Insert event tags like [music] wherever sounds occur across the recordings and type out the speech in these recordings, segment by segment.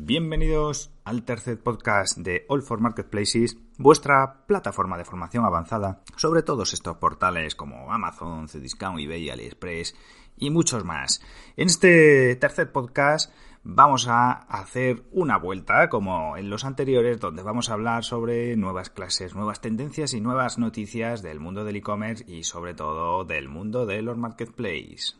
Bienvenidos al tercer podcast de All for Marketplaces, vuestra plataforma de formación avanzada sobre todos estos portales como Amazon, Cdiscount, eBay, AliExpress y muchos más. En este tercer podcast vamos a hacer una vuelta como en los anteriores donde vamos a hablar sobre nuevas clases, nuevas tendencias y nuevas noticias del mundo del e-commerce y sobre todo del mundo de los marketplaces.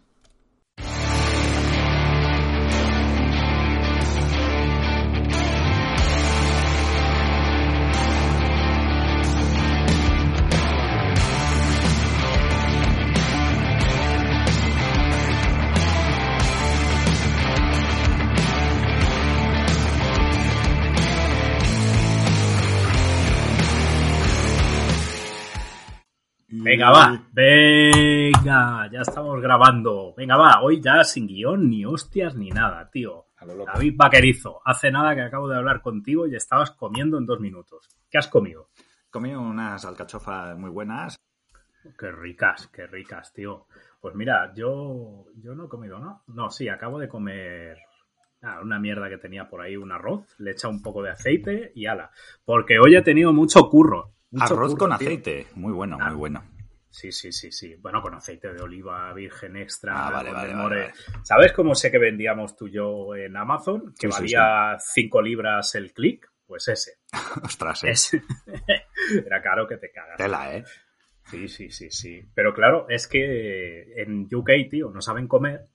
Venga, va, venga, ya estamos grabando. Venga, va, hoy ya sin guion, ni hostias, ni nada, tío. David Vaquerizo, hace nada que acabo de hablar contigo y estabas comiendo en dos minutos. ¿Qué has comido? Comí unas alcachofas muy buenas. Qué ricas, qué ricas, tío. Pues mira, yo, yo no he comido nada. No, sí, acabo de comer ah, una mierda que tenía por ahí, un arroz, le echa un poco de aceite y ala. Porque hoy he tenido mucho curro. Mucho Arroz curro, con tío. aceite, muy bueno, Ah. muy bueno. Sí, sí, sí, sí. Bueno, con aceite de oliva virgen extra. Ah, vale, vale, ¿Sabes cómo sé que vendíamos tú y yo en Amazon? Que Sí, valía 5 libras el clic. Pues ese. [laughs] Ostras, eh. Ese. [laughs] Era caro que te cagas. Tela, ¿eh? Sí, sí, sí, sí. Pero claro, es que en UK, tío, no saben comer.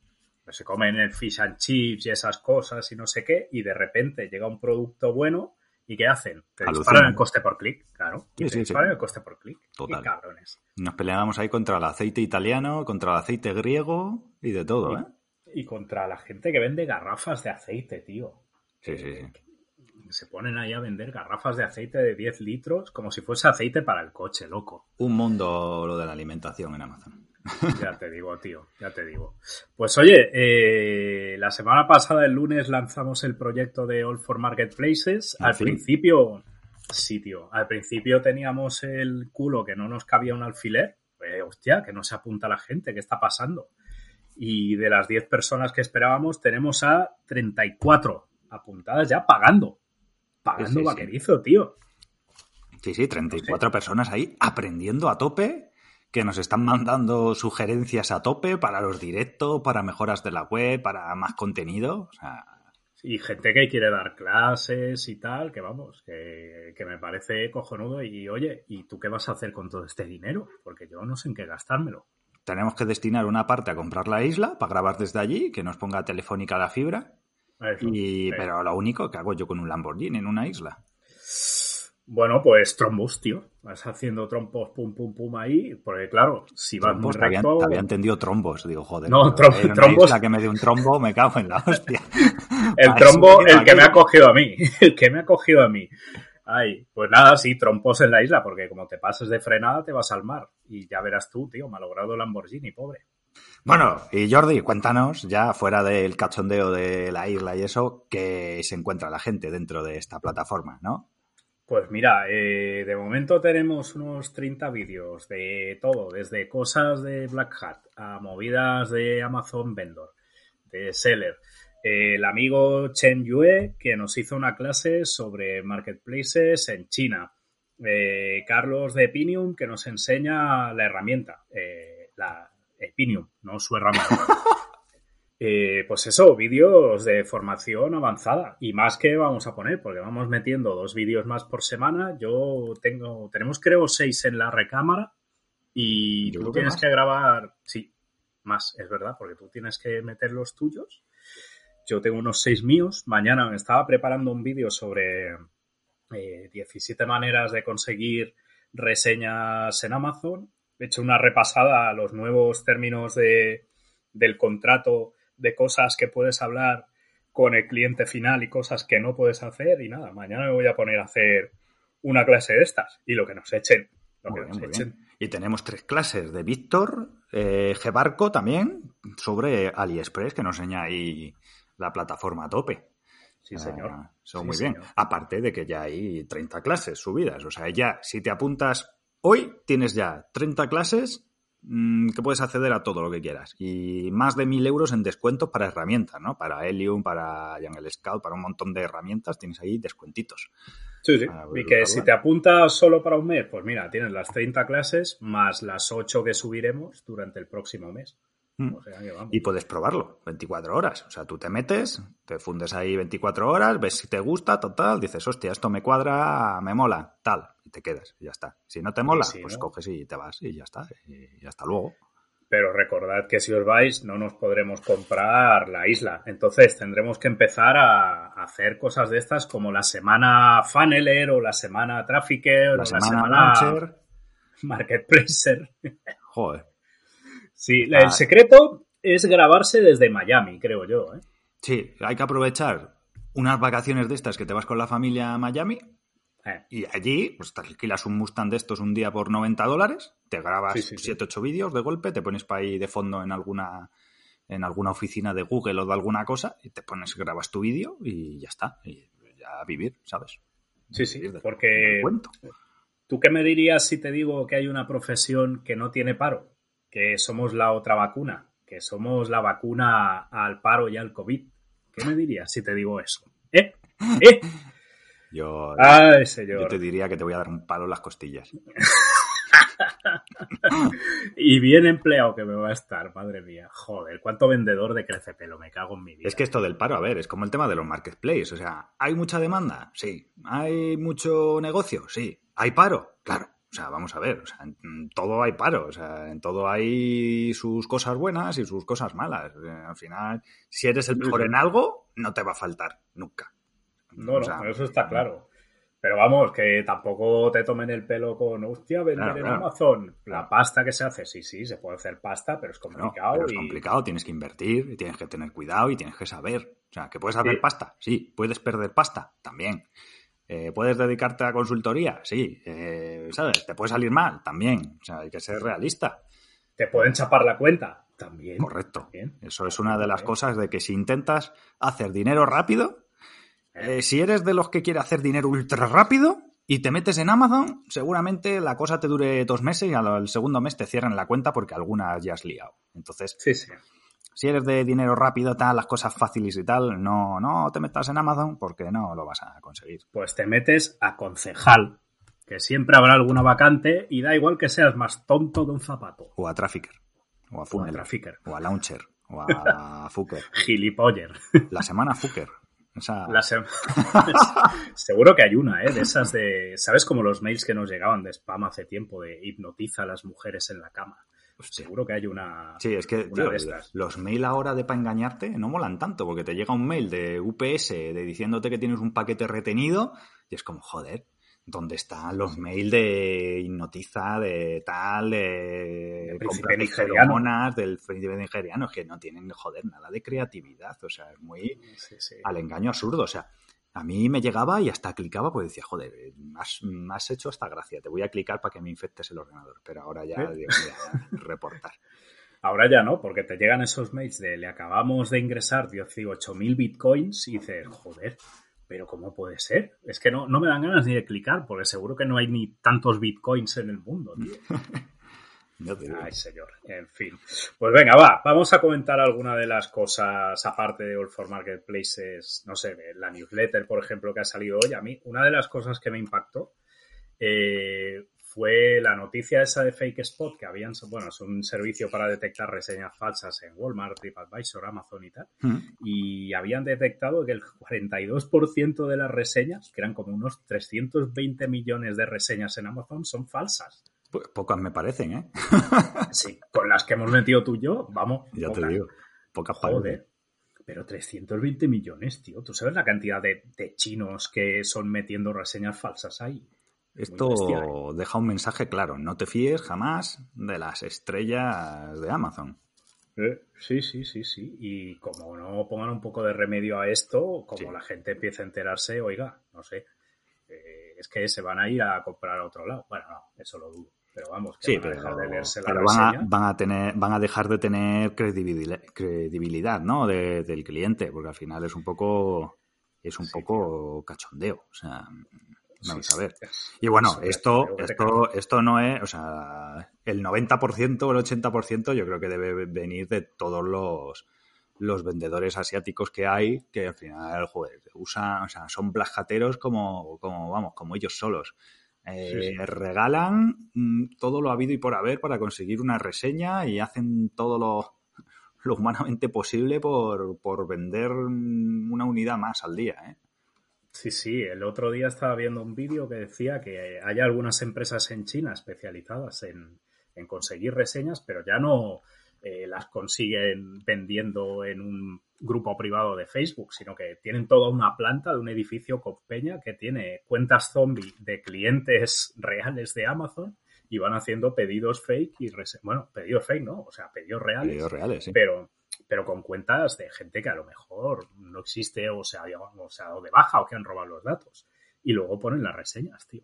Pues se comen el fish and chips y esas cosas y no sé qué. Y de repente llega un producto bueno. ¿Y qué hacen? Te disparan el coste por clic, claro. Sí, te sí, sí. disparan el coste por clic. Total. Qué cabrones. Nos peleábamos ahí contra el aceite italiano, contra el aceite griego y de todo, ¿eh? Y contra la gente que vende garrafas de aceite, tío. Sí, sí, sí. Se ponen ahí a vender garrafas de aceite de 10 litros como si fuese aceite para el coche, loco. Un mundo lo de la alimentación en Amazon. Ya te digo, tío, ya te digo. Pues oye, eh, la semana pasada, el lunes, lanzamos el proyecto de All for Marketplaces. ¿Ah, Al principio, sí, tío. Al principio teníamos el culo que no nos cabía un alfiler. Pues, hostia, que no se apunta la gente, ¿qué está pasando? Y de las 10 personas que esperábamos, tenemos a 34 apuntadas ya pagando. Pagando Sí, sí, sí. vaquerizo, tío. Sí, sí, 34 personas ahí aprendiendo a tope, que nos están mandando sugerencias a tope para los directos, para mejoras de la web, para más contenido. O sea, Y gente que quiere dar clases y tal, que vamos, que, que me parece cojonudo. Y oye, ¿y tú qué vas a hacer con todo este dinero? Porque yo no sé en qué gastármelo. tenemos que destinar una parte a comprar la isla para grabar desde allí, que nos ponga telefónica la fibra. Eso, Y, sí. pero lo único que hago yo con un Lamborghini en una isla. Bueno, pues trombos, tío. Vas haciendo trompos pum pum pum ahí, porque claro, si vas muy Trombos, había, recto... te había entendido trombos. Digo, joder, No, trom- en trombos- isla que me dé un trombo, me cago en la hostia. [laughs] El Para trombo, el que aquí. me ha cogido a mí. [laughs] El que me ha cogido a mí. Ay, pues nada, sí, trompos en la isla, porque como te pases de frenada te vas al mar. Y ya verás tú, tío, malogrado Lamborghini, pobre. Bueno, y Jordi, cuéntanos, ya fuera del cachondeo de la isla y eso, que se encuentra la gente dentro de esta plataforma, ¿no? Pues mira, eh, de momento tenemos unos 30 vídeos de todo, desde cosas de Black Hat a movidas de Amazon Vendor, de Seller. El amigo Chen Yue, que nos hizo una clase sobre marketplaces en China. Eh, Carlos de Epinium, que nos enseña la herramienta, eh, la Epinium, no su herramienta. [laughs] Eh, pues eso, vídeos de formación avanzada y más que vamos a poner, porque vamos metiendo dos vídeos más por semana. Yo tengo, tenemos creo seis en la recámara y Yo tú tienes más. que grabar, sí, más, es verdad, porque tú tienes que meter los tuyos. Yo tengo unos seis míos. Mañana me estaba preparando un vídeo sobre eh, 17 maneras de conseguir reseñas en Amazon. He hecho una repasada a los nuevos términos de, del contrato de cosas que puedes hablar con el cliente final y cosas que no puedes hacer. Y nada, mañana me voy a poner a hacer una clase de estas y lo que nos echen. Lo Muy que bien, nos muy echen. bien. Y tenemos tres clases de Víctor, eh, Gebarco también, sobre AliExpress, que nos enseña ahí la plataforma a tope. Sí, señor. Ah, son Sí, muy bien. Aparte de que ya hay 30 clases subidas. O sea, ya si te apuntas hoy, tienes ya 30 clases que puedes acceder a todo lo que quieras. Y más de mil euros en descuentos para herramientas, ¿no? Para Helium, para Jungle Scout, para un montón de herramientas, tienes ahí descuentitos. Sí, sí. Y que si te apuntas solo para un mes, pues mira, tienes las 30 clases más las 8 que subiremos durante el próximo mes. Mm. y puedes probarlo 24 horas. O sea, tú te metes, te fundes ahí 24 horas, ves si te gusta, total, dices, hostia, esto me cuadra, me mola, tal, te quedas, y ya está. Si no te mola, pues coges y te vas, y ya está, y hasta luego. Pero recordad que si os vais, no nos podremos comprar la isla. Entonces tendremos que empezar a hacer cosas de estas como la semana Funneler o la semana Trafficker la o semana la semana [laughs] Marketplacer. Joder. Sí, el secreto es grabarse desde Miami, creo yo. ¿eh? Sí, hay que aprovechar unas vacaciones de estas que te vas con la familia a Miami eh. y allí pues te alquilas un Mustang de estos un día por 90 dólares, te grabas 7, 8 vídeos de golpe, te pones para ahí de fondo en alguna en alguna oficina de Google o de alguna cosa y te pones, grabas tu vídeo y ya está, y ya a vivir, ¿sabes? Sí, sí, porque ¿tú qué me dirías si te digo que hay una profesión que no tiene paro? que somos la otra vacuna, que somos la vacuna al paro y al COVID. ¿Qué me dirías si te digo eso? ¿Eh? ¿Eh? Yo, Ay, señor. yo te diría que te voy a dar un palo en las costillas. [laughs] y bien empleado que me va a estar, madre mía. Joder, cuánto vendedor de crecepelo, me cago en mi vida. Es que esto del paro, a ver, es como el tema de los marketplaces. O sea, ¿hay mucha demanda? Sí. ¿Hay mucho negocio? Sí. ¿Hay paro? Claro. O sea, vamos a ver, o sea, en todo hay paro, o sea, en todo hay sus cosas buenas y sus cosas malas. al final, si eres el mejor en algo, no te va a faltar, nunca. No, no, eso está claro. Pero vamos, que tampoco te tomen el pelo con, hostia, vender en Amazon. La pasta que se hace, sí, sí, se puede hacer pasta, pero es complicado. Es complicado, tienes que invertir, y tienes que tener cuidado y tienes que saber. O sea, que puedes hacer pasta, sí, puedes perder pasta, también. Eh, ¿Puedes dedicarte a consultoría? Sí. Eh, ¿Sabes? ¿Te puede salir mal? También. O sea, hay que ser realista. ¿Te pueden chapar la cuenta? También. Correcto. Eso es una de las cosas de que si intentas hacer dinero rápido, eh. si eres de los que quiere hacer dinero ultra rápido y te metes en Amazon, seguramente la cosa te dure dos meses y al segundo mes te cierran la cuenta porque alguna ya has liado. Entonces, sí, sí si eres de dinero rápido, tal, las cosas fáciles y tal, no, no te metas en Amazon porque no lo vas a conseguir. Pues te metes a concejal, que siempre habrá alguna vacante y da igual que seas más tonto que un zapato. O a Trafficker. O a Funnel. O a Launcher. O a [laughs] Fucker. Gilipoller. La semana Fucker. La [laughs] Seguro que hay una, ¿eh? De esas de... ¿Sabes como los mails que nos llegaban de spam hace tiempo de hipnotiza a las mujeres en la cama? seguro que hay una. Sí, es que los mail ahora de para engañarte no molan tanto, porque te llega un mail de UPS de diciéndote que tienes un paquete retenido y es como, joder, ¿dónde están los mails de hipnotiza, de tal, de príncipe nigeriano? del príncipe nigeriano? que no tienen, joder, nada de creatividad, o sea, es muy al engaño absurdo, o sea. A mí me llegaba y hasta clicaba porque decía, joder, me has, hecho esta gracia, te voy a clicar para que me infectes el ordenador. Pero ahora ya, ¿Eh? [laughs] reportar. Ahora ya no, porque te llegan esos mails de le acabamos de ingresar 18.000 bitcoins y dices, joder, pero ¿cómo puede ser? Es que no, no me dan ganas ni de clicar, porque seguro que no hay ni tantos bitcoins en el mundo, tío. [laughs] Ay, señor. En fin. Pues venga, va. Vamos a comentar alguna de las cosas, aparte de All for Marketplaces, no sé, la newsletter, por ejemplo, que ha salido hoy. A mí, una de las cosas que me impactó eh, fue la noticia esa de Fake Spot, que habían, bueno, es un servicio para detectar reseñas falsas en Walmart, TripAdvisor, Amazon y tal. Mm. Y habían detectado que el 42% de las reseñas, que eran como unos 320 millones de reseñas en Amazon, son falsas. Pues pocas me parecen, ¿eh? [laughs] sí, con las que hemos metido tú y yo, vamos. Ya te digo, pocas Joder. Pero 320 millones, tío. ¿Tú sabes la cantidad de, chinos que son metiendo reseñas falsas ahí? Esto ¿eh? deja un mensaje claro. No te fíes jamás de las estrellas de Amazon. Eh, sí, sí, sí, sí. Y como no pongan un poco de remedio a esto, como la gente empieza a enterarse, oiga, no sé, eh, es que se van a ir a comprar a otro lado. Bueno, no, eso lo dudo. Pero vamos, que van a dejar de leerse la van, a, van, a, tener, van a dejar de tener credibilidad, credibilidad ¿no? del cliente, porque al final es un poco es un poco cachondeo. O sea, Vamos a ver. Y bueno, esto, esto, esto no es, o sea, el 90% o el 80% yo creo que debe venir de todos los, los vendedores asiáticos que hay, que al final, joder, usan, o sea, son blajateros como, como, vamos, como ellos solos. Eh, regalan mm, todo lo habido y por haber para conseguir una reseña y hacen todo lo, lo humanamente posible por, por vender una unidad más al día. ¿eh? Sí, sí, el otro día estaba viendo un vídeo que decía que hay algunas empresas en China especializadas en, en conseguir reseñas, pero ya no eh, las consiguen vendiendo en un grupo privado de Facebook, sino que tienen toda una planta de un edificio con peña que tiene cuentas zombie de clientes reales de Amazon y van haciendo pedidos fake y bueno, pedidos fake no, o sea, pedidos reales. Pedidos reales, sí. Pero, pero con cuentas de gente que a lo mejor no existe o se, ha, o se ha dado de baja o que han robado los datos. Y luego ponen las reseñas, tío.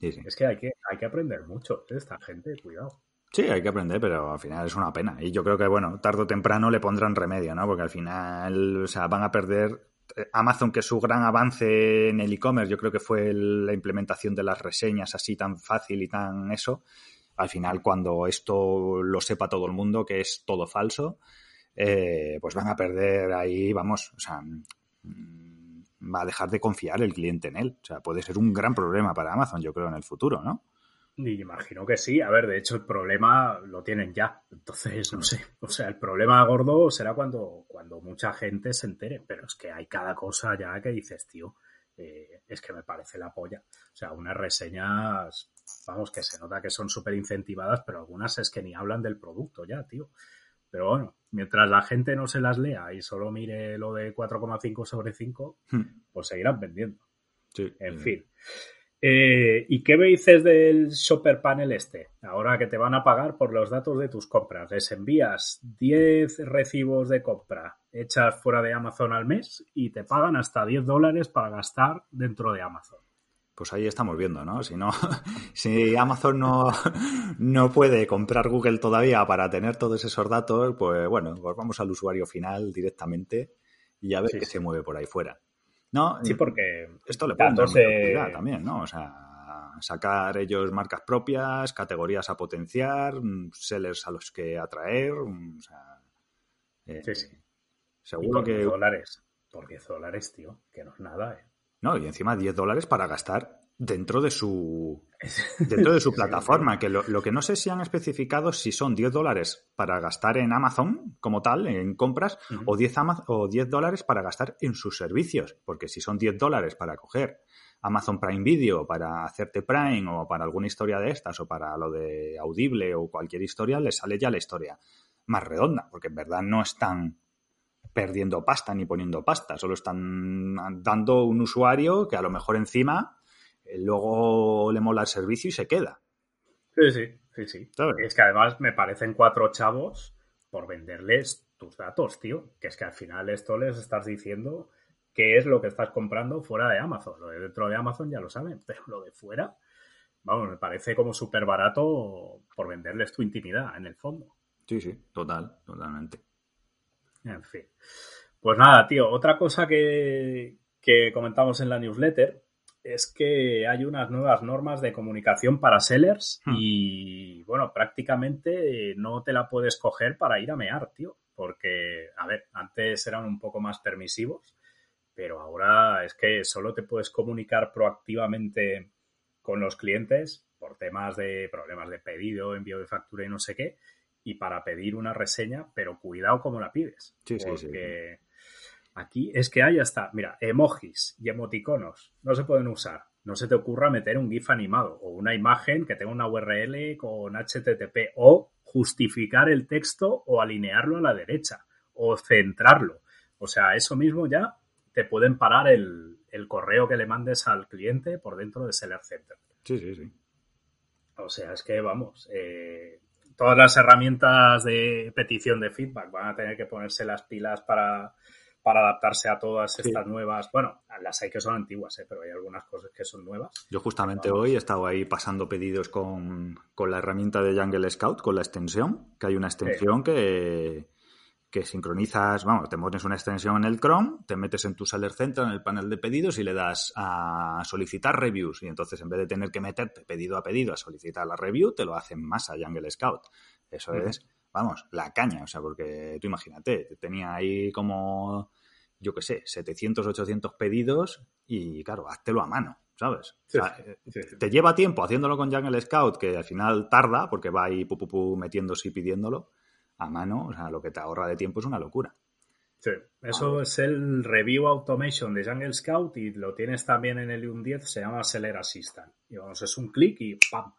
Es que hay, que hay que aprender mucho de esta gente, cuidado. Sí, hay que aprender, pero al final es una pena. Y yo creo que, bueno, tarde o temprano le pondrán remedio, ¿no? Porque al final, o sea, van a perder. Eh, Amazon, que su gran avance en el e-commerce, yo creo que fue la implementación de las reseñas así tan fácil y tan eso. Al final, cuando esto lo sepa todo el mundo, que es todo falso, eh, pues van a perder ahí, vamos, o sea, mm, va a dejar de confiar el cliente en él. O sea, puede ser un gran problema para Amazon, yo creo, en el futuro, ¿no? Y imagino que sí. A ver, de hecho, el problema lo tienen ya. Entonces, no sé. O sea, el problema gordo será cuando, cuando mucha gente se entere. Pero es que hay cada cosa ya que dices, tío, eh, es que me parece la polla. O sea, unas reseñas, vamos, que se nota que son súper incentivadas, pero algunas es que ni hablan del producto ya, tío. Pero bueno, mientras la gente no se las lea y solo mire lo de 4,5 sobre 5, hmm. pues seguirán vendiendo. Sí, en fin. Eh, ¿Y qué me dices del Shopper Panel este? Ahora que te van a pagar por los datos de tus compras. Les envías 10 recibos de compra hechas fuera de Amazon al mes y te pagan hasta 10 dólares para gastar dentro de Amazon. Pues ahí estamos viendo, ¿no? Si no, [laughs] si Amazon no, no puede comprar Google todavía para tener todos esos datos, pues bueno, pues vamos al usuario final directamente y a ver qué se mueve por ahí fuera. ¿no? Sí, porque esto le puede dar también, ¿no? O sea, sacar ellos marcas propias, categorías a potenciar, mm, sellers a los que atraer, mm, o sea, eh, sí, sí. Seguro que dólares, por 10 dólares, tío, que no es nada, ¿eh? No, y encima 10 dólares para gastar dentro de su dentro de su [laughs] plataforma, que lo, que no sé si han especificado si son 10 dólares para gastar en Amazon como tal, en compras, o, 10 o 10 dólares para gastar en sus servicios, porque si son 10 dólares para coger Amazon Prime Video, para hacerte Prime o para alguna historia de estas o para lo de Audible o cualquier historia, le sale ya la historia más redonda, porque en verdad no están perdiendo pasta ni poniendo pasta, solo están dando un usuario que a lo mejor encima luego le mola el servicio y se queda. Sí, sí, sí, sí. Es que además me parecen cuatro chavos por venderles tus datos, tío. Que es que al final esto les estás diciendo qué es lo que estás comprando fuera de Amazon. Lo de dentro de Amazon ya lo saben, [laughs] pero lo de fuera, vamos, me parece como súper barato por venderles tu intimidad, en el fondo. Sí, sí, total, totalmente. En fin. Pues nada, tío, otra cosa que, que comentamos en la newsletter es que hay unas nuevas normas de comunicación para sellers hmm. y, bueno, prácticamente no te la puedes coger para ir a mear, tío. Porque, a ver, antes eran un poco más permisivos, pero ahora es que solo te puedes comunicar proactivamente con los clientes por temas de problemas de pedido, envío de factura y no sé qué, y para pedir una reseña, pero cuidado cómo la pides. Sí, sí, sí Aquí es que hay hasta, mira, emojis y emoticonos no se pueden usar. No se te ocurra meter un GIF animado o una imagen que tenga una URL con HTTP o justificar el texto o alinearlo a la derecha o centrarlo. O sea, eso mismo ya te pueden parar el, correo que le mandes al cliente por dentro de Seller Center. Sí, sí, sí. O sea, es que vamos, eh, todas las herramientas de petición de feedback van a tener que ponerse las pilas para, para adaptarse a todas estas nuevas. Bueno, las hay que son antiguas, ¿eh? pero hay algunas cosas que son nuevas. Yo justamente hoy he estado ahí pasando pedidos con, la herramienta de Jungle Scout, con la extensión, que hay una extensión que, que sincronizas, vamos, te pones una extensión en el Chrome, te metes en tu Seller Center, en el panel de pedidos y le das a solicitar reviews. Y entonces en vez de tener que meterte pedido a pedido a solicitar la review, te lo hacen más a Jungle Scout. Eso es, vamos, la caña. O sea, porque tú imagínate, tenía ahí como, yo qué sé, 700, 800 pedidos y claro, háztelo a mano. ¿sabes? Eh, te lleva tiempo haciéndolo con Jungle Scout, que al final tarda, porque va ahí pu, metiéndose y pidiéndolo a mano, o sea, lo que te ahorra de tiempo es una locura. Sí, eso es el Review Automation de Jungle Scout y lo tienes también en el un 10, se llama Seller Assistant. Y vamos, es un clic y ¡pam!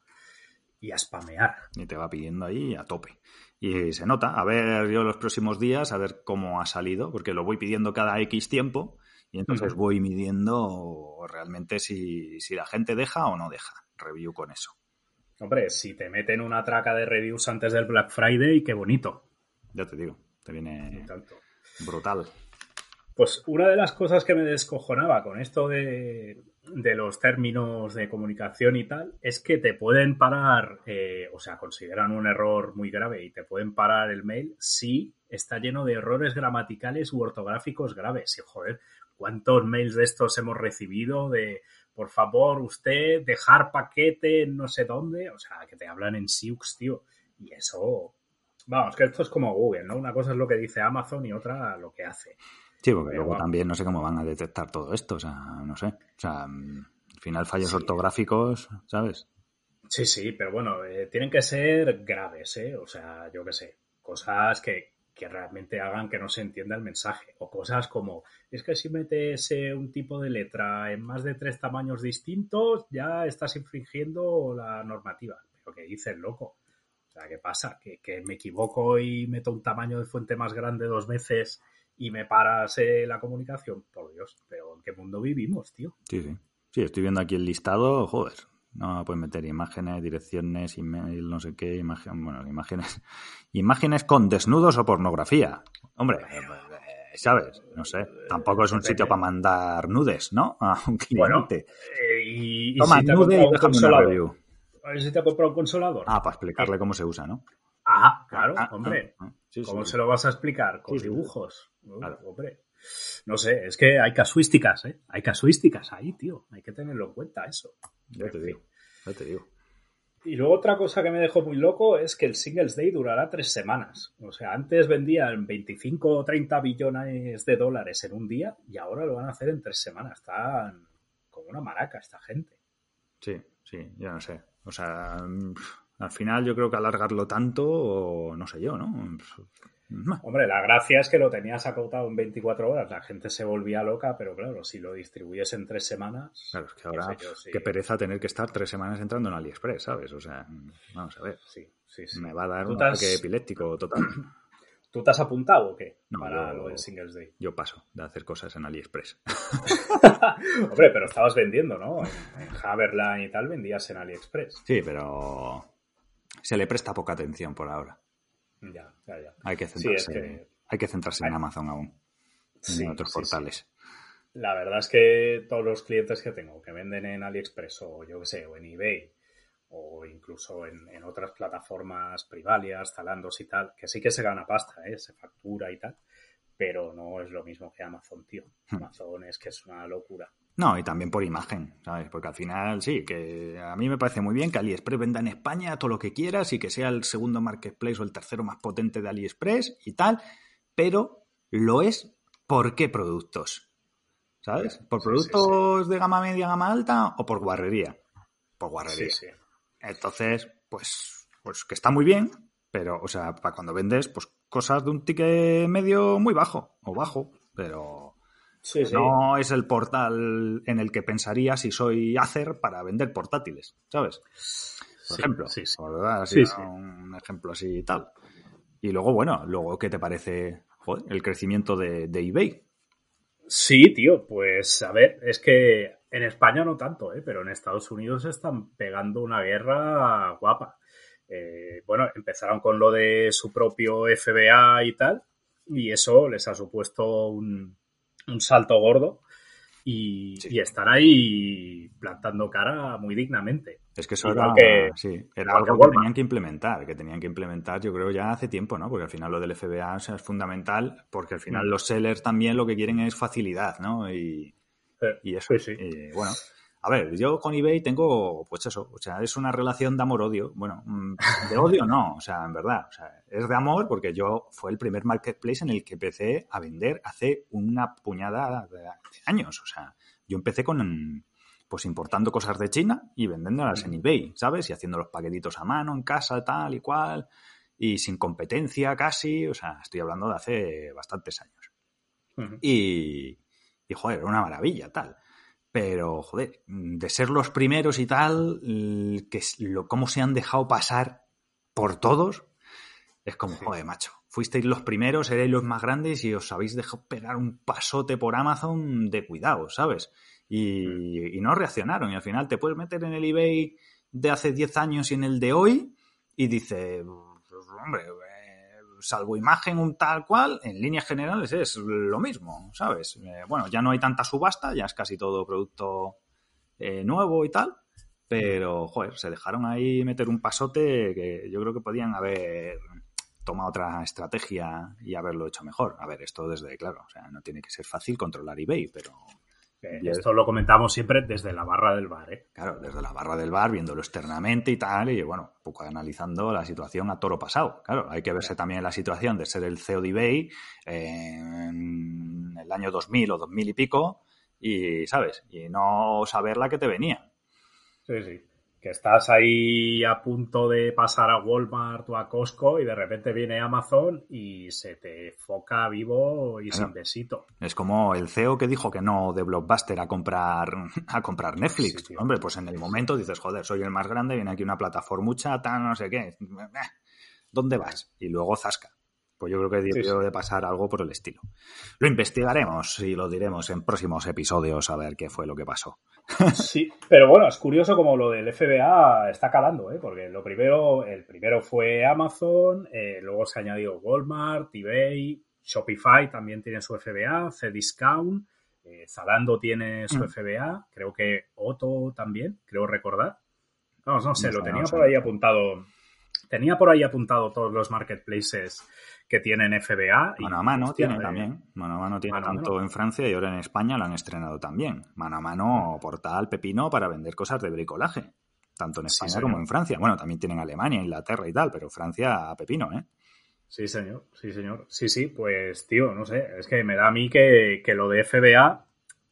Y a spamear. Y te va pidiendo ahí a tope. Y se nota, a ver yo los próximos días, a ver cómo ha salido, porque lo voy pidiendo cada X tiempo y entonces voy midiendo realmente si, la gente deja o no deja. Review con eso. Hombre, si te meten una traca de reviews antes del Black Friday, qué bonito. Ya te digo, te viene brutal. Pues una de las cosas que me descojonaba con esto de, los términos de comunicación y tal es que te pueden parar, eh, o sea, consideran un error muy grave y te pueden parar el mail si está lleno de errores gramaticales u ortográficos graves. Y joder, ¿Cuántos mails de estos hemos recibido de, por favor, usted dejar paquete en no sé dónde? O sea, que te hablan en Siux, tío. Y eso, vamos, que esto es como Google, ¿no? Una cosa es lo que dice Amazon y otra lo que hace. Sí, porque luego también no sé cómo van a detectar todo esto, o sea, no sé. O sea, al final fallos ortográficos, ¿sabes? Sí, sí, pero bueno, eh, tienen que ser graves, ¿eh? O sea, yo qué sé, cosas que, que realmente hagan que no se entienda el mensaje. O cosas como, es que si metes eh, un tipo de letra en más de tres tamaños distintos, ya estás infringiendo la normativa. Pero que dices, loco. O sea, ¿qué pasa? ¿Que, me equivoco y meto un tamaño de fuente más grande dos veces y me paras eh, la comunicación? Por Dios, pero ¿en qué mundo vivimos, tío? Sí, sí. Sí, estoy viendo aquí el listado, joder, no puedes meter imágenes, direcciones, email, no sé qué, imagen, bueno, imágenes, [laughs] imágenes con desnudos o pornografía. Hombre, eh, ¿sabes? No sé. Tampoco es un sitio para mandar nudes, ¿no? [laughs] A un cliente. Eh, y, Toma, nude y déjame una review. A ver si te ha comprado un consolador. Ah, para explicarle cómo se usa, ¿no? Ah, claro, ah, ah, hombre. Ah, ¿Cómo se lo vas a explicar? Con dibujos. Hombre. No sé, es que hay casuísticas, ¿eh? Hay casuísticas ahí, tío. Hay que tenerlo en cuenta eso. Ya te digo, ya te digo. Y luego otra cosa que me dejó muy loco es que el Singles Day durará tres semanas. O sea, antes vendían 25 o 30 billones de dólares en un día y ahora lo van a hacer en tres semanas. Están como una maraca esta gente. Sí, sí, ya no sé. O sea, al final yo creo que alargarlo tanto, o no sé yo, ¿no? Hombre, la gracia es que lo tenías acotado en 24 horas, la gente se volvía loca, pero claro, si lo distribuyes en tres semamas. Claro, es que ahora, qué pereza tener que estar tres semanas entrando en AliExpress, ¿sabes? O sea, vamos a ver. Sí, sí, sí. Me va a dar un ataque epiléptico total. [clears throat] ¿Tú te has apuntado o qué? para lo del Singles Day. Yo paso de hacer cosas en AliExpress. [laughs] Hombre, pero estabas vendiendo, ¿no? En, en y tal vendías en AliExpress. Sí, pero se le presta poca atención por ahora. Ya, ya, ya. Hay que centrarse, hay que centrarse en Amazon aún. en otros portales. La verdad es que todos los clientes que tengo que venden en AliExpress o yo que sé, o en eBay o incluso en, otras plataformas privalias, Zalandos y tal, que sí que se gana pasta, ¿eh? se factura y tal, pero no es lo mismo que Amazon, tío. Hmm. Amazon es que es una locura. No, y también por imagen, ¿sabes? Porque al final sí, que a mí me parece muy bien que AliExpress venda en España todo lo que quieras y que sea el segundo marketplace o el tercero más potente de AliExpress y tal, pero lo es por qué productos, ¿sabes? ¿Por productos de gama media, gama alta o por guarrería? Por guarrería. Entonces, pues, pues que está muy bien, pero, o sea, para cuando vendes, pues cosas de un ticket medio muy bajo o bajo, pero no es el portal en el que pensaría si soy Acer para vender portátiles, ¿sabes? Por ejemplo, un ejemplo así y tal. Y luego, bueno, luego, ¿qué te parece el crecimiento de, eBay? Sí, tío, pues a ver, es que en España no tanto, ¿eh? pero en Estados Unidos están pegando una guerra guapa. Eh, bueno, empezaron con lo de su propio FBA y tal, y eso les ha supuesto un, un salto gordo y, están ahí plantando cara muy dignamente. Es que eso era, que, sí, era algo que, tenían que implementar, que tenían que implementar yo creo ya hace tiempo, ¿no? Porque al final lo del FBA es fundamental, porque al final mm. los sellers también lo que quieren es facilidad, ¿no? Y, y eso, sí, sí. bueno, a ver, yo con eBay tengo, pues eso, o sea, es una relación de amor-odio. Bueno, mm, de odio no, o sea, en verdad, o sea, es de amor porque yo fue el primer marketplace en el que empecé a vender hace una puñada de, años. O sea, yo empecé con, pues importando cosas de China y vendiéndolas en eBay, ¿sabes? Y haciendo los paquetitos a mano en casa, tal y cual, y sin competencia casi, o sea, estoy hablando de hace bastantes años. y, y, joder, era una maravilla, tal. Pero, joder, de ser los primeros y tal, que lo, cómo se han dejado pasar por todos, es como, joder, macho. Fuisteis los primeros, erais los más grandes y os habéis dejado pegar un pasote por Amazon de cuidado, ¿sabes? Y, mm. y no reaccionaron. Y al final te puedes meter en el eBay de hace 10 años y en el de hoy y dice, pues, hombre, salvo imagen un tal cual, en líneas generales es lo mismo, ¿sabes? Eh, bueno, ya no hay tanta subasta, ya es casi todo producto eh, nuevo y tal, pero, joder, se dejaron ahí meter un pasote que yo creo que podían haber tomado otra estrategia y haberlo hecho mejor. A ver, esto desde, claro, o sea, no tiene que ser fácil controlar eBay, pero esto lo comentamos siempre desde la barra del bar, ¿eh? Claro, desde la barra del bar, viéndolo externamente y tal, y bueno, un poco analizando la situación a toro pasado. Claro, hay que verse también la situación de ser el CEO de eBay en el año 2000 o 2000 y pico, y, ¿sabes? Y no saber la que te venía. Sí, sí que estás ahí a punto de pasar a Walmart o a Costco y de repente viene Amazon y se te foca vivo y sin besito. Es como el CEO que dijo que no de Blockbuster a comprar [laughs] a comprar Netflix. Hombre, pues en el momento dices, joder, soy el más grande, viene aquí una plataforma mucha, tal, no sé qué. ¿Dónde vas? Y luego zasca. Pues yo creo que debió de pasar algo por el estilo. Lo investigaremos y lo diremos en próximos episodios a ver qué fue lo que pasó. [laughs] Sí, pero bueno, es curioso como lo del FBA está calando, ¿eh? porque lo primero, el primero fue Amazon, eh, luego se ha añadido Walmart, eBay, Shopify también tiene su FBA, Cdiscount, eh, Zalando tiene su mm. FBA, creo que Otto también, creo recordar. Vamos, no sé, lo tenía por ahí apuntado. Tenía por ahí apuntado todos los marketplaces que tienen FBA. Mano a mano tiene también. Mano a mano tiene tanto en Francia y ahora en España lo han estrenado también. Mano a mano, portal pepino para vender cosas de bricolaje. Tanto en España como en Francia. Bueno, también tienen Alemania, Inglaterra y tal, pero Francia pepino, ¿eh? Sí, señor, sí, señor. Sí, sí, pues, tío, no sé, es que me da a mí que, lo de FBA,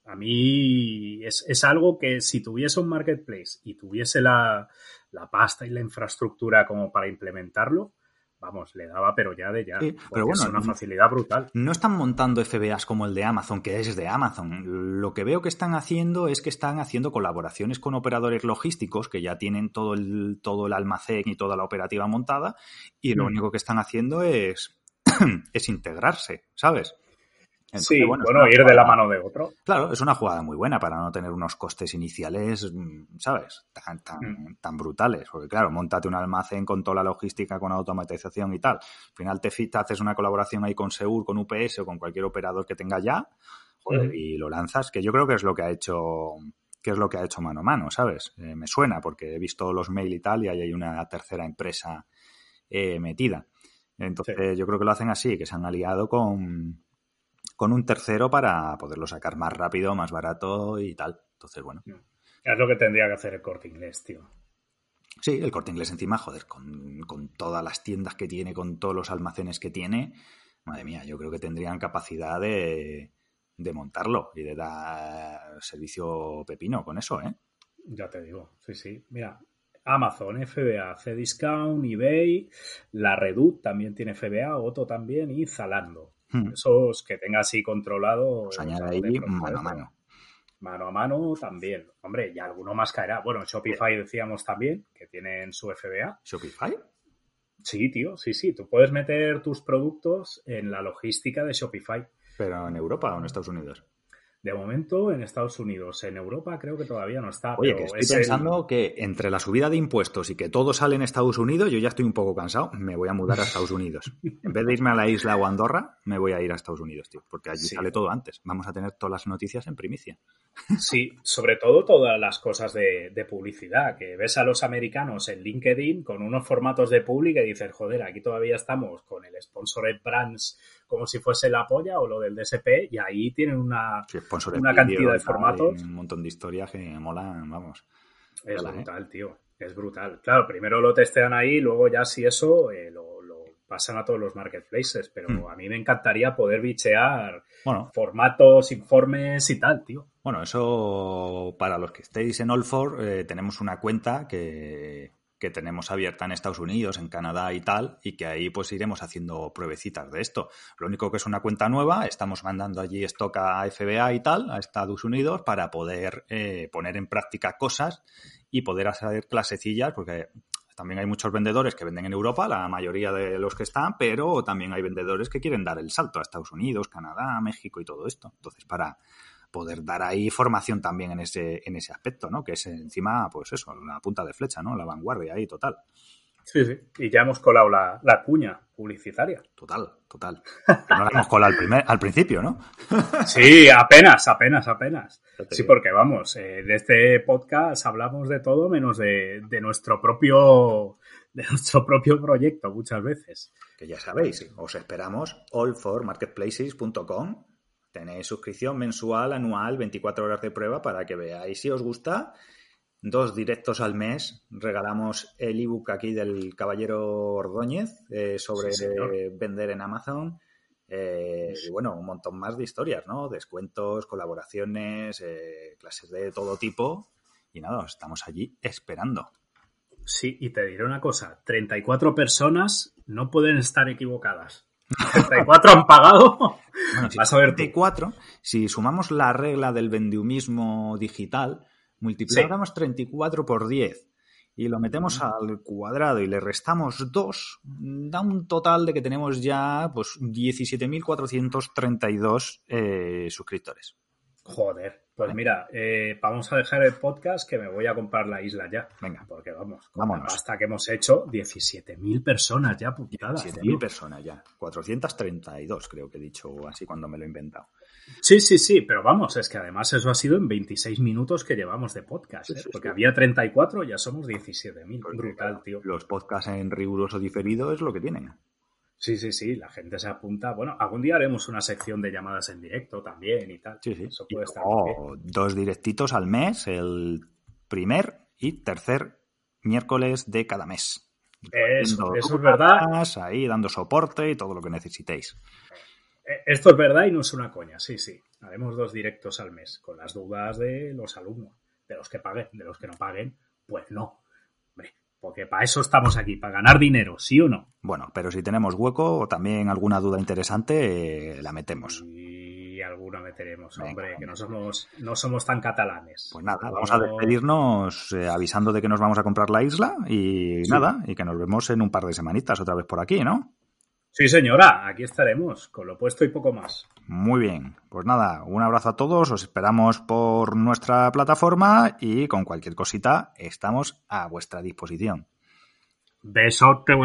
a mí es, es, algo que si tuviese un marketplace y tuviese la, la pasta y la infraestructura como para implementarlo, vamos, le daba pero ya de ya. pero bueno, es una facilidad brutal. No están montando FBAs como el de Amazon, que es de Amazon. Lo que veo que están haciendo es que están haciendo colaboraciones con operadores logísticos que ya tienen todo el, todo el almacén y toda la operativa montada y lo mm. único que están haciendo es, [clears throat] es integrarse, ¿sabes? Sí, bueno, ir de la mano de otro. Claro, es una jugada muy buena para no tener unos costes iniciales, mm, ¿sabes? Tan, tan, mm. tan brutales. Porque claro, montate un almacén con toda la logística, con automatización y tal. Al final te, haces una colaboración ahí con Seur, con UPS o con cualquier operador que tenga ya, mm. y lo lanzas, que yo creo que es lo que ha hecho que es lo que ha hecho mano a mano, ¿sabes? Eh, me suena porque he visto los mail y tal y ahí hay una tercera empresa eh, metida. Entonces yo creo que lo hacen así, que se han aliado con, con un tercero para poderlo sacar más rápido, más barato y tal. Entonces, bueno. Es lo que tendría que hacer el corte inglés, tío. Sí, el corte inglés encima, joder, con, todas las tiendas que tiene, con todos los almacenes que tiene, madre mía, yo creo que tendrían capacidad de, de montarlo y de dar servicio pepino con eso, ¿eh? Ya te digo, sí, sí. Mira, Amazon, FBA, Cdiscount, eBay, la Reduc también tiene FBA, Otto también y Zalando. Hmm. Esos que tenga así controlado. Pues añade ahí mano a mano. Mano a mano también. Hombre, y alguno más caerá. Bueno, Shopify decíamos también que tienen su FBA. ¿Shopify? Sí, tío, sí, sí. Tú puedes meter tus productos en la logística de Shopify. ¿Pero en Europa o en Estados Unidos? De momento en Estados Unidos, en Europa creo que todavía no está. Oye, que estoy pensando que entre la subida de impuestos y que todo sale en Estados Unidos, yo ya estoy un poco cansado, me voy a mudar a Estados Unidos. en vez de irme a la isla o Andorra, me voy a ir a Estados Unidos, tío, porque allí sale todo antes. Vamos a tener todas las noticias en primicia. sí, sobre todo todas las cosas de, publicidad, que ves a los americanos en LinkedIn con unos formatos de public y dices, joder, aquí todavía estamos con el Sponsored Brands como si fuese la polla o lo del DSP y ahí tienen una, una cantidad de formatos. Un montón de historias que molan, vamos. Es ¿eh? brutal, tío. Es brutal. Claro, primero lo testean ahí, luego ya si eso eh, lo, pasan a todos los marketplaces, pero hmm. a mí me encantaría poder bichear formatos, informes y tal, tío. Bueno, eso para los que estéis en All4, eh, tenemos una cuenta que, que tenemos abierta en Estados Unidos, en Canadá y tal, y que ahí pues iremos haciendo pruebecitas de esto. Lo único que es una cuenta nueva, estamos mandando allí stock a FBA y tal, a Estados Unidos, para poder eh, poner en práctica cosas y poder hacer clasecillas, porque también hay muchos vendedores que venden en Europa, la mayoría de los que están, pero también hay vendedores que quieren dar el salto a Estados Unidos, Canadá, México y todo esto. Entonces, para, poder dar ahí formación también en ese, en ese aspecto, ¿no? Que es encima, pues eso, la punta de flecha, ¿no? La vanguardia ahí, total. Sí, sí. Y ya hemos colado la, la cuña publicitaria. Total, total. no la hemos colado al, primer, al principio, ¿no? [laughs] sí, apenas, apenas, apenas. Sí, porque vamos, eh, de este podcast hablamos de todo menos de, de nuestro propio de nuestro propio proyecto muchas veces. Que ya sabéis, os esperamos allformarketplaces.com Tenéis suscripción mensual, anual, 24 horas de prueba para que veáis si os gusta. Dos directos al mes. Regalamos el ebook aquí del Caballero Ordóñez eh, sobre vender en Amazon. Eh, y bueno, un montón más de historias, ¿no? Descuentos, colaboraciones, eh, clases de todo tipo. Y nada, estamos allí esperando. Sí, y te diré una cosa, 34 personas no pueden estar equivocadas. [laughs] 34 han pagado. Bueno, si Vas a ver 34, si sumamos la regla del vendiumismo digital, multiplicamos 34 por 10 y lo metemos al cuadrado y le restamos 2, da un total de que tenemos ya pues 17.432 eh, suscriptores. Joder, pues mira, eh, vamos a dejar el podcast que me voy a comprar la isla ya. Venga. Porque vamos, hasta que hemos hecho 17.000 personas ya publicadas. 17.000 personas ya. 432 creo que he dicho así cuando me lo he inventado. Sí, sí, sí, pero vamos, es que además eso ha sido en 26 minutos que llevamos de podcast, ¿eh? porque había 34, ya somos 17.000. Brutal, tío. Los podcasts en riguroso diferido es lo que tienen. Sí, sí, sí, la gente se apunta. Bueno, algún día haremos una sección de llamadas en directo también y tal. Sí, sí. Eso puede estar dos directitos al mes, el primer y tercer miércoles de cada mes. Eso, eso es verdad. Ahí dando soporte y todo lo que necesitéis. Eh, esto es verdad y no es una coña, sí, sí. Haremos dos directos al mes con las dudas de los alumnos, de los que paguen, de los que no paguen, pues no. Porque para eso estamos aquí, para ganar dinero, ¿sí o no? Bueno, pero si tenemos hueco o también alguna duda interesante, eh, la metemos. Y alguna meteremos, hombre, que no somos, no somos tan catalanes. Pues nada, vamos a despedirnos eh, avisando de que nos vamos a comprar la isla y nada, y que nos vemos en un par de semanitas otra vez por aquí, ¿no? Sí, señora, aquí estaremos, con lo puesto y poco más. Muy bien, pues nada, un abrazo a todos, os esperamos por nuestra plataforma y con cualquier cosita estamos a vuestra disposición. Besote,